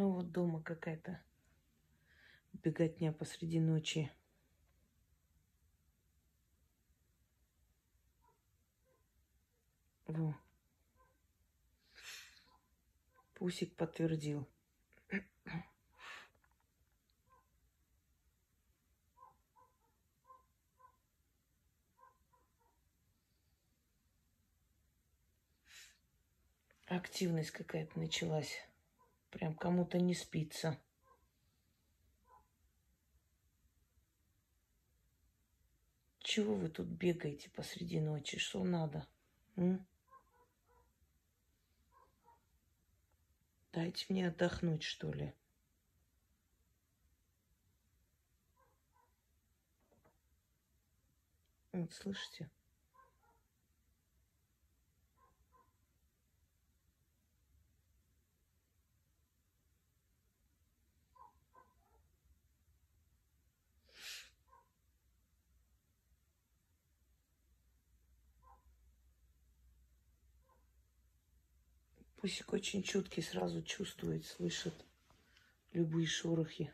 Ну вот дома какая-то беготня посреди ночи. Во. Пусик подтвердил. Активность какая-то началась. Прям кому-то не спится. Чего вы тут бегаете посреди ночи? Что надо? М? Дайте мне отдохнуть, что ли. Вот, слышите? Пусик очень чуткий, сразу чувствует, слышит любые шорохи.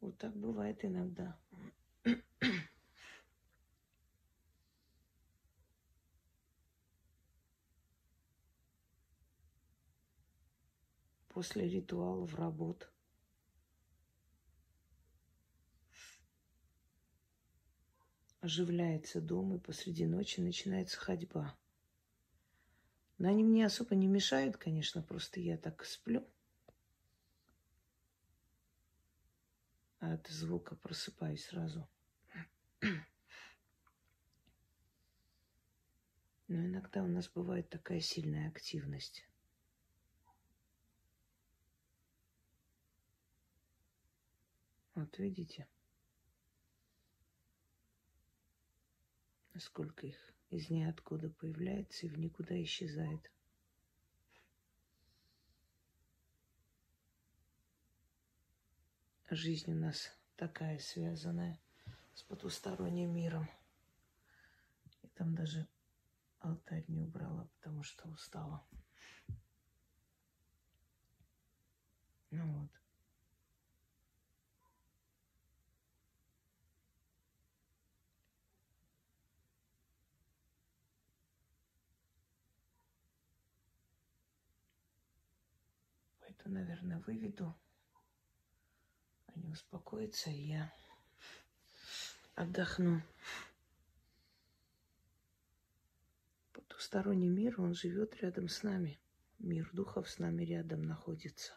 Вот так бывает иногда. После ритуалов работ. Оживляется дом, и посреди ночи начинается ходьба. Но они мне особо не мешают, конечно, просто я так сплю. А от звука просыпаюсь сразу. Но иногда у нас бывает такая сильная активность. Вот видите? Сколько их из ниоткуда появляется и в никуда исчезает. Жизнь у нас такая связанная с потусторонним миром. И там даже алтарь не убрала, потому что устала. Ну вот. Это, наверное, выведу. Они успокоятся, и я отдохну. Потусторонний мир, он живет рядом с нами. Мир духов с нами рядом находится.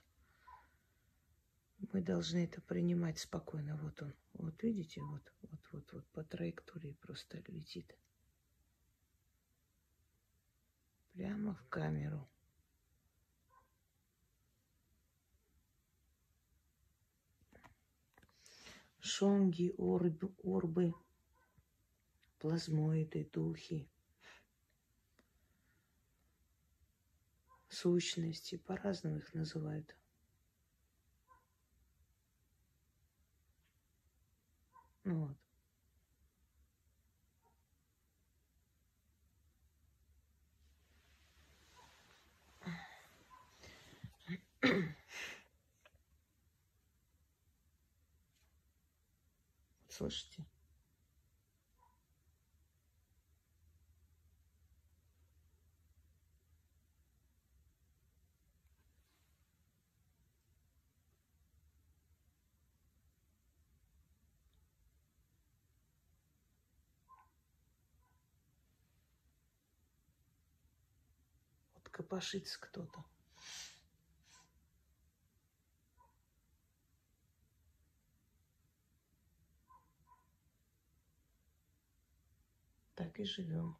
Мы должны это принимать спокойно. Вот он. Вот видите, вот, вот, вот, вот по траектории просто летит. Прямо в камеру. Шонги, орб, орбы, плазмоиды, духи, сущности, по-разному их называют. Вот. Слышите? Вот копошится кто-то. Так и живем.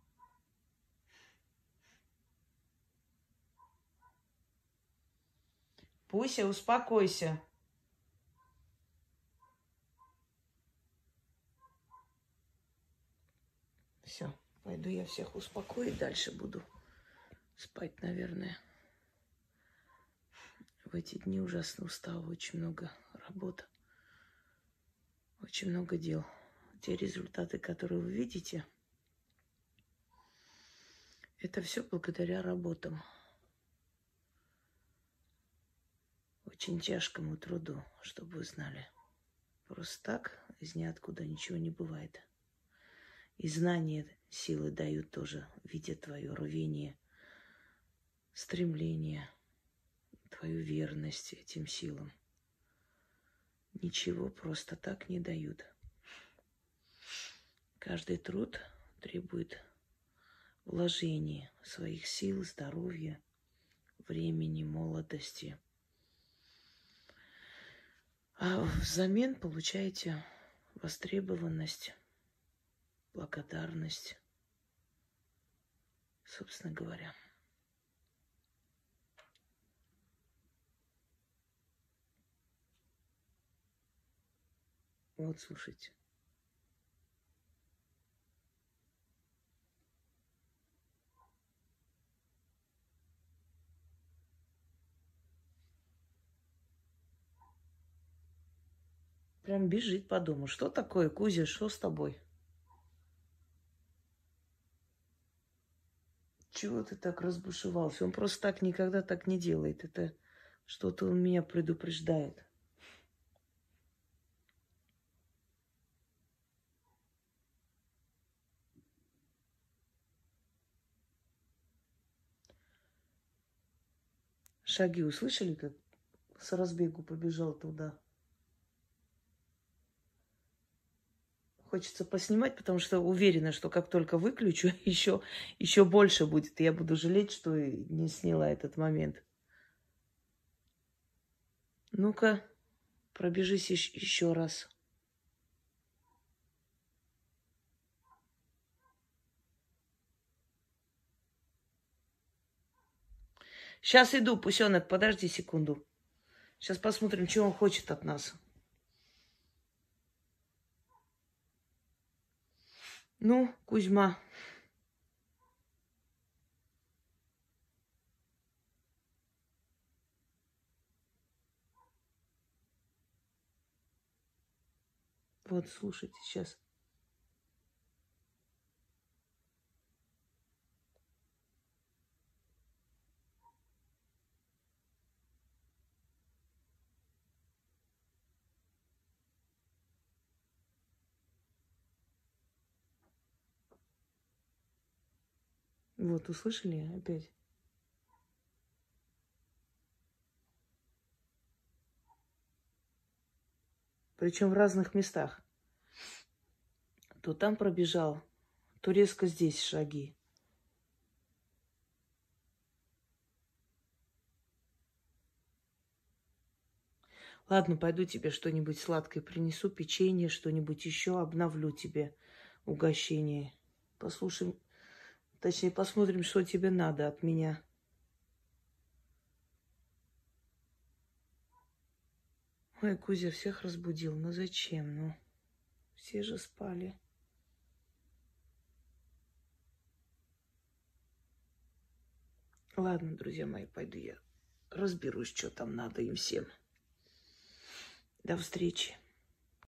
Пуся, успокойся. Все, пойду я всех успокою, дальше буду спать, наверное. В эти дни ужасно устала, очень много работы, очень много дел. Те результаты, которые вы видите – Это все благодаря работам. Очень тяжкому труду, чтобы вы знали. Просто так из ниоткуда ничего не бывает. И знания силы дают тоже, видя твое рвение, стремление, твою верность этим силам. Ничего просто так не дают. Каждый труд требует вложения своих сил, здоровья, времени, молодости. А взамен получаете востребованность, благодарность, собственно говоря. Вот, слушайте. Прям бежит по дому. Что такое, Кузя, что с тобой? Чего ты так разбушевался? Он просто так никогда так не делает. Это что-то он меня предупреждает. Шаги услышали, как с разбегу побежал туда? Хочется поснимать, потому что уверена, что как только выключу, еще, еще больше будет. Я буду жалеть, что не сняла этот момент. Ну-ка, пробежись еще раз. Сейчас иду, пусенок, подожди секунду. Сейчас посмотрим, чего он хочет от нас. Ну, Кузьма. Вот, слушайте, сейчас. Вот, услышали опять? Причем в разных местах. То там пробежал, то резко здесь шаги. Ладно, пойду тебе что-нибудь сладкое принесу, печенье, что-нибудь еще, обновлю тебе угощение. Послушай, Точнее, посмотрим, что тебе надо от меня. Ой, Кузя всех разбудил. Ну зачем? Ну, все же спали. Ладно, друзья мои, пойду я разберусь, что там надо им всем. До встречи.